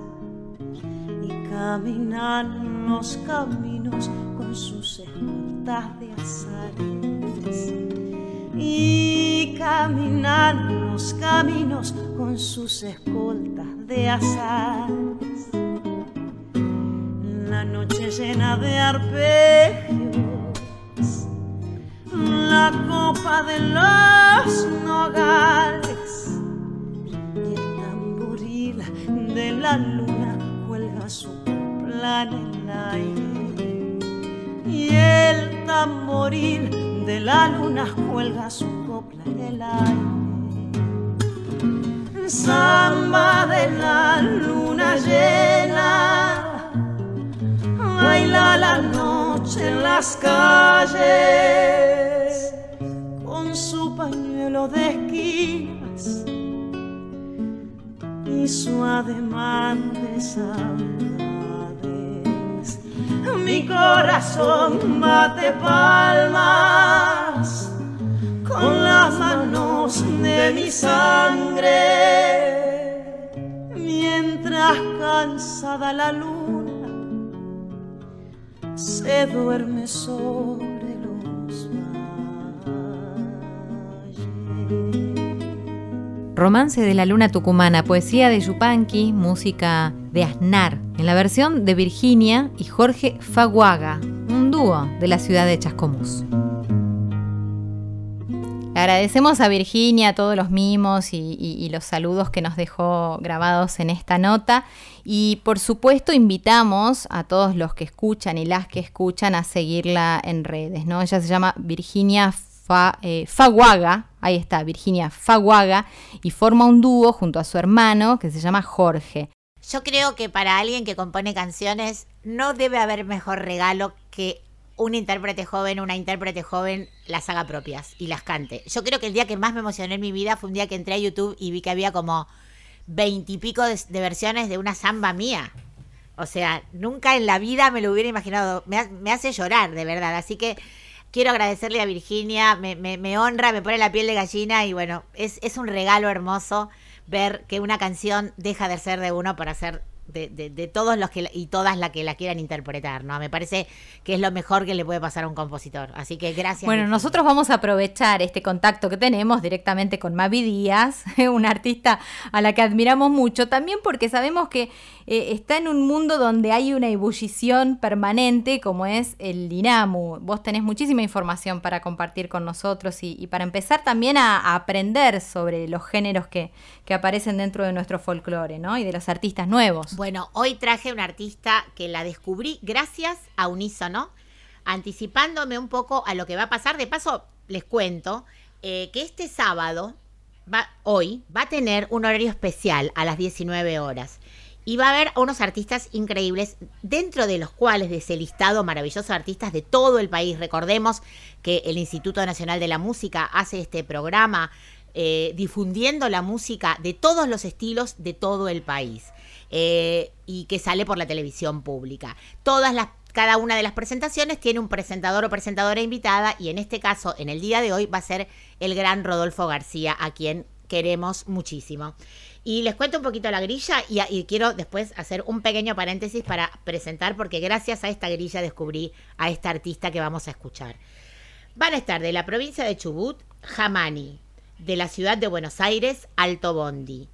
Speaker 12: y caminan los caminos con sus escoltas de azares. Y caminan los caminos con sus escoltas de azares. La noche llena de arpegios la copa de los nogales. Y el tamboril de la luna cuelga su plan en el aire. Y el tamboril de la luna cuelga su copla en el aire. Samba de la luna llena baila la noche en las calles su pañuelo de esquinas y su ademán de saudades. Mi corazón bate palmas con las manos de mi sangre, mientras cansada la luna se duerme sobre
Speaker 1: Romance de la Luna Tucumana, poesía de Yupanqui, música de Aznar, en la versión de Virginia y Jorge Faguaga, un dúo de la ciudad de Chascomús. Agradecemos a Virginia todos los mimos y, los saludos que nos dejó grabados en esta nota. Y por supuesto invitamos a todos los que escuchan y las que escuchan a seguirla en redes. ¿no? Ella se llama Virginia Fa, eh, Faguaga, ahí está, Virginia Faguaga, y forma un dúo junto a su hermano que se llama Jorge.
Speaker 2: Yo creo que para alguien que compone canciones no debe haber mejor regalo que un intérprete joven, una intérprete joven las haga propias y las cante. Yo creo que el día que más me emocioné en mi vida fue un día que entré a YouTube y vi que había como veintipico de, de versiones de una samba mía. O sea, nunca en la vida me lo hubiera imaginado. Me, me hace llorar, de verdad. Así que quiero agradecerle a Virginia, me, me- me honra, me pone la piel de gallina y bueno, es, es un regalo hermoso ver que una canción deja de ser de uno para ser de, de- de todos los que y todas las que la quieran interpretar, ¿no? Me parece que es lo mejor que le puede pasar a un compositor. Así que gracias.
Speaker 1: Bueno, nosotros vamos a aprovechar este contacto que tenemos directamente con Mavi Díaz, una artista a la que admiramos mucho, también porque sabemos que eh, está en un mundo donde hay una ebullición permanente como es el Dinamu. Vos tenés muchísima información para compartir con nosotros y, y para empezar también a, a aprender sobre los géneros que, que aparecen dentro de nuestro folclore, ¿no? Y de los artistas nuevos.
Speaker 2: Bueno, hoy traje una artista que la descubrí gracias a Unísono, anticipándome un poco a lo que va a pasar. De paso, les cuento eh, que este sábado, hoy, va a tener un horario especial a las 19 horas. Y va a haber unos artistas increíbles, dentro de los cuales de ese listado maravilloso de artistas de todo el país. Recordemos que el Instituto Nacional de la Música hace este programa eh, difundiendo la música de todos los estilos de todo el país eh, y que sale por la televisión pública. Todas las cada una de las presentaciones tiene un presentador o presentadora invitada y en este caso, en el día de hoy, va a ser el gran Rodolfo García, a quien queremos muchísimo. Y les cuento un poquito la grilla y, y quiero después hacer un pequeño paréntesis para presentar, porque gracias a esta grilla descubrí a esta artista que vamos a escuchar. Van a estar de la provincia de Chubut, Jamani, de la ciudad de Buenos Aires, Alto Bondi,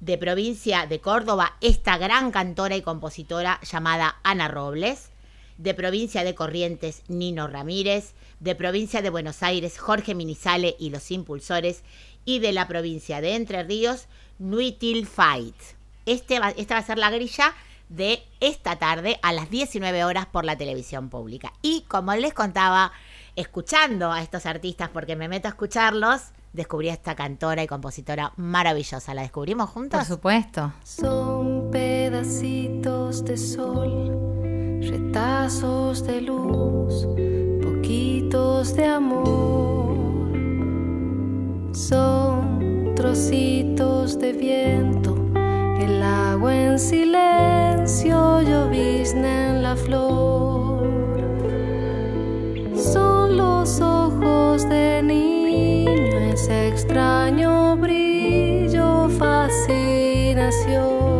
Speaker 2: de provincia de Córdoba, esta gran cantora y compositora llamada Ana Robles, de provincia de Corrientes, Nino Ramírez, de provincia de Buenos Aires, Jorge Minizale y los Impulsores, y de la provincia de Entre Ríos, Nuitil Fight. Este esta va a ser la grilla de esta tarde a las 19 horas por la televisión pública. Y como les contaba, escuchando a estos artistas, porque me meto a escucharlos, descubrí a esta cantora y compositora maravillosa. ¿La descubrimos juntos?
Speaker 1: Por supuesto.
Speaker 13: Son pedacitos de sol, retazos de luz, poquitos de amor. Son trocitos de viento, el agua en silencio, llovizna en la flor. Son los ojos de niño, ese extraño brillo, fascinación.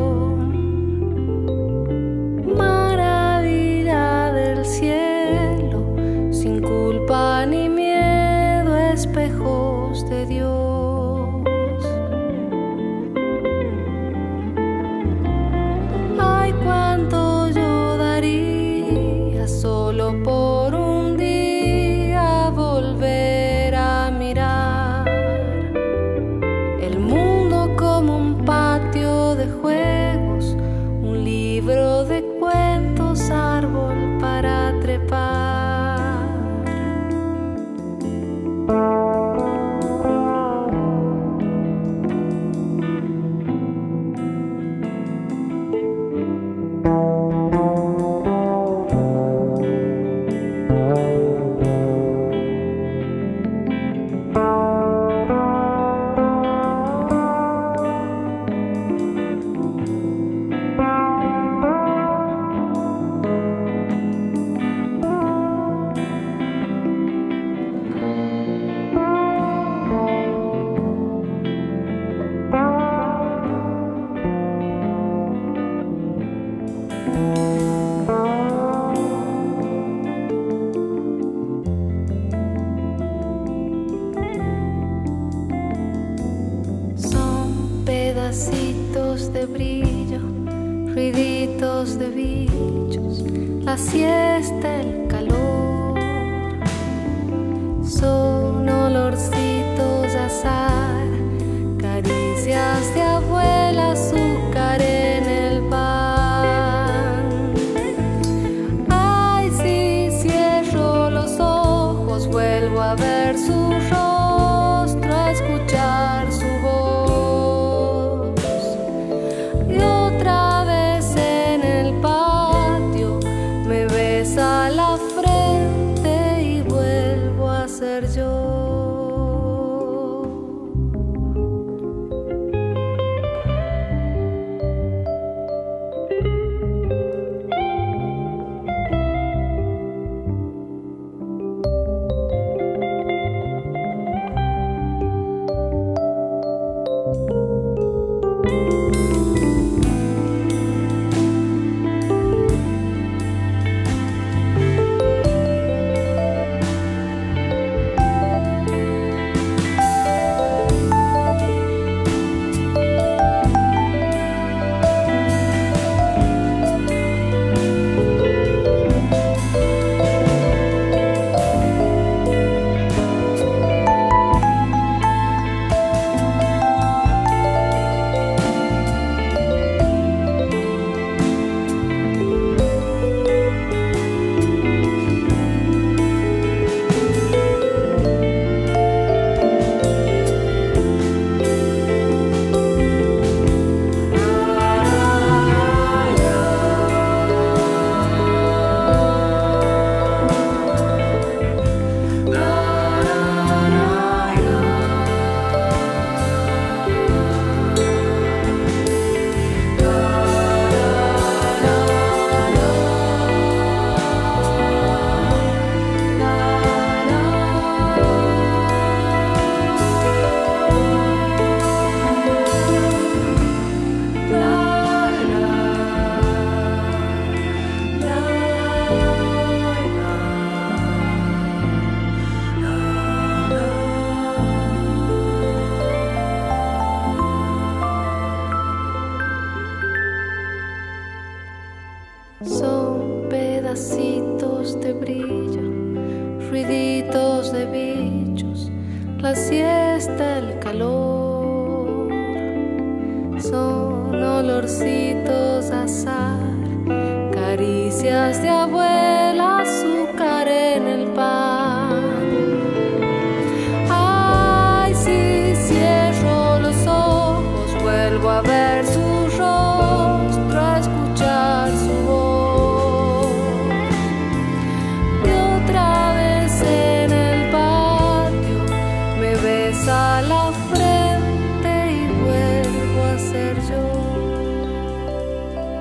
Speaker 13: Yo.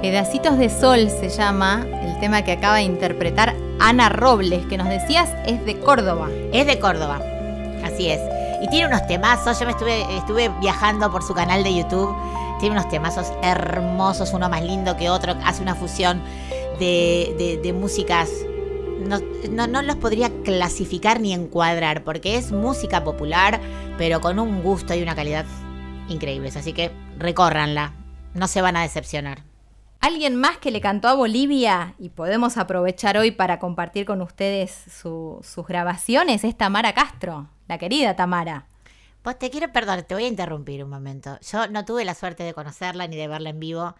Speaker 13: Pedacitos de
Speaker 1: Sol se llama tema que acaba de interpretar Ana Robles, que nos decías es de Córdoba.
Speaker 2: Es de Córdoba, así es. Y tiene unos temazos, yo me estuve, estuve viajando por su canal de YouTube, tiene unos temazos hermosos, uno más lindo que otro, hace una fusión de, de- de músicas, no, no, no los podría clasificar ni encuadrar, porque es música popular, pero con un gusto y una calidad increíbles, así que recórranla, no se van a decepcionar.
Speaker 1: Alguien más que le cantó a Bolivia y podemos aprovechar hoy para compartir con ustedes su- sus grabaciones es Tamara Castro, la querida Tamara.
Speaker 2: Pues te quiero, perdón, te voy a interrumpir un momento. Yo no tuve la suerte de conocerla ni de verla en vivo.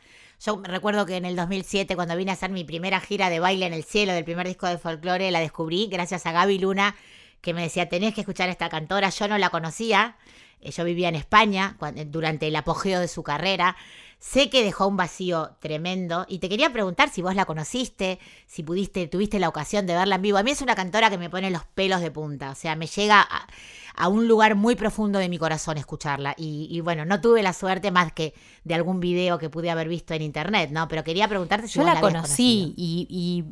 Speaker 2: Yo recuerdo que en el 2007, cuando vine a hacer mi primera gira de baile en el cielo del primer disco de folclore, la descubrí gracias a Gaby Luna, que me decía, tenés que escuchar a esta cantora. Yo no la conocía. Eh, Yo vivía en España durante el apogeo de su carrera. Sé que dejó un vacío tremendo y te quería preguntar si vos la conociste, si pudiste, tuviste la ocasión de verla en vivo. A mí es una cantora que me pone los pelos de punta, o sea, me llega a, a un lugar muy profundo de mi corazón escucharla. Y, y bueno, no tuve la suerte más que de algún video que pude haber visto en internet, ¿no? Pero quería preguntarte si
Speaker 1: Yo
Speaker 2: vos
Speaker 1: la
Speaker 2: habías
Speaker 1: conocí y, y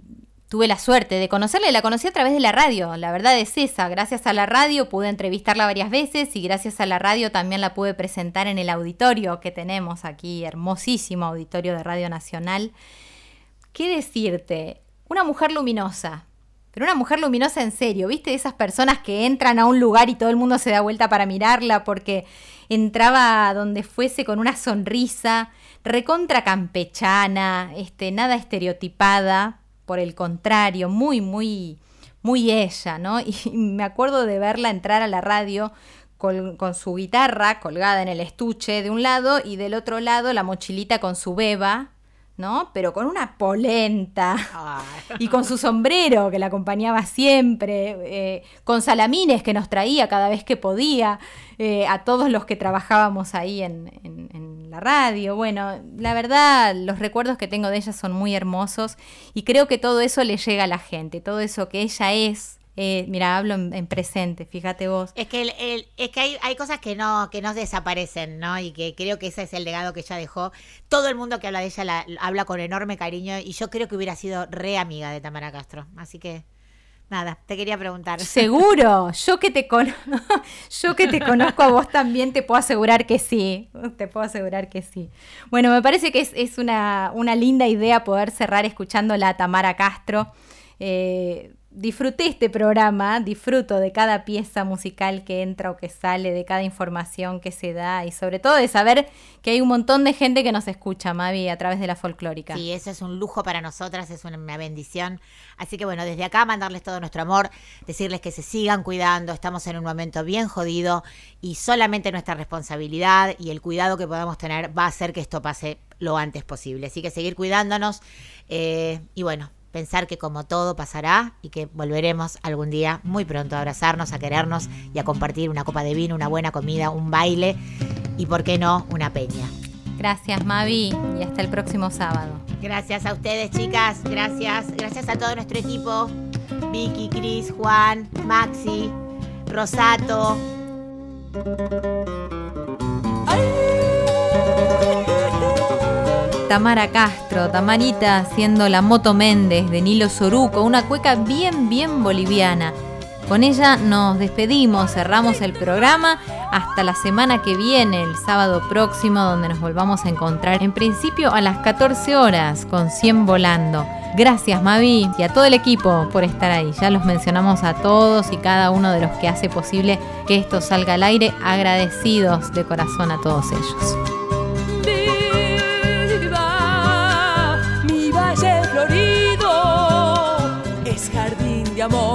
Speaker 1: tuve la suerte de conocerla y la conocí a través de la radio. La verdad es esa. Gracias a la radio pude entrevistarla varias veces y gracias a la radio también la pude presentar en el auditorio que tenemos aquí, hermosísimo auditorio de Radio Nacional. ¿Qué decirte? Una mujer luminosa. Pero una mujer luminosa en serio, ¿viste? Esas personas que entran a un lugar y todo el mundo se da vuelta para mirarla porque entraba donde fuese con una sonrisa, recontra campechana, este, nada estereotipada, por el contrario, muy, muy, muy ella, ¿no? Y me acuerdo de verla entrar a la radio con, con su guitarra colgada en el estuche de un lado y del otro lado la mochilita con su beba, ¿no? Pero con una polenta y con su sombrero que la acompañaba siempre, eh, con salamines que nos traía cada vez que podía, eh, a todos los que trabajábamos ahí en, en- en la radio. Bueno, la verdad, los recuerdos que tengo de ella son muy hermosos y creo que todo eso le llega a la gente, todo eso que ella es. Eh, mira, hablo en, en presente, fíjate vos.
Speaker 2: Es que, el- el- es que hay, hay cosas que no, que no desaparecen, ¿no? Y que creo que ese es el legado que ella dejó. Todo el mundo que habla de ella la, habla con enorme cariño y yo creo que hubiera sido re amiga de Tamara Castro. Así que, nada, te quería preguntar.
Speaker 1: Seguro, yo que te con- yo que te conozco a vos también te puedo asegurar que sí, te puedo asegurar que sí. Bueno, me parece que es, es una, una linda idea poder cerrar escuchándola a Tamara Castro. Eh, disfruté este programa, disfruto de cada pieza musical que entra o que sale, de cada información que se da y sobre todo de saber que hay un montón de gente que nos escucha, Mavi, a través de la folclórica.
Speaker 2: Sí, eso es un lujo para nosotras, es una, bendición. Así que bueno, desde acá mandarles todo nuestro amor, decirles que se sigan cuidando, estamos en un momento bien jodido y solamente nuestra responsabilidad y el cuidado que podamos tener va a hacer que esto pase lo antes posible. Así que seguir cuidándonos eh, y bueno, pensar que como todo pasará y que volveremos algún día muy pronto a abrazarnos, a querernos y a compartir una copa de vino, una buena comida, un baile y, ¿por qué no, una peña.
Speaker 1: Gracias, Mavi, y hasta el próximo sábado.
Speaker 2: Gracias a ustedes, chicas. Gracias. Gracias a todo nuestro equipo. Vicky, Cris, Juan, Maxi, Rosato.
Speaker 1: Tamara Castro, Tamarita haciendo la Moto Méndez de Nilo Soruco, una cueca bien, bien boliviana. Con ella nos despedimos, cerramos el programa hasta la semana que viene, el sábado próximo, donde nos volvamos a encontrar en principio a las 14 horas con 100 volando. Gracias Mavi y a todo el equipo por estar ahí. Ya los mencionamos a todos y cada uno de los que hace posible que esto salga al aire. Agradecidos de corazón a todos ellos.
Speaker 4: Amor,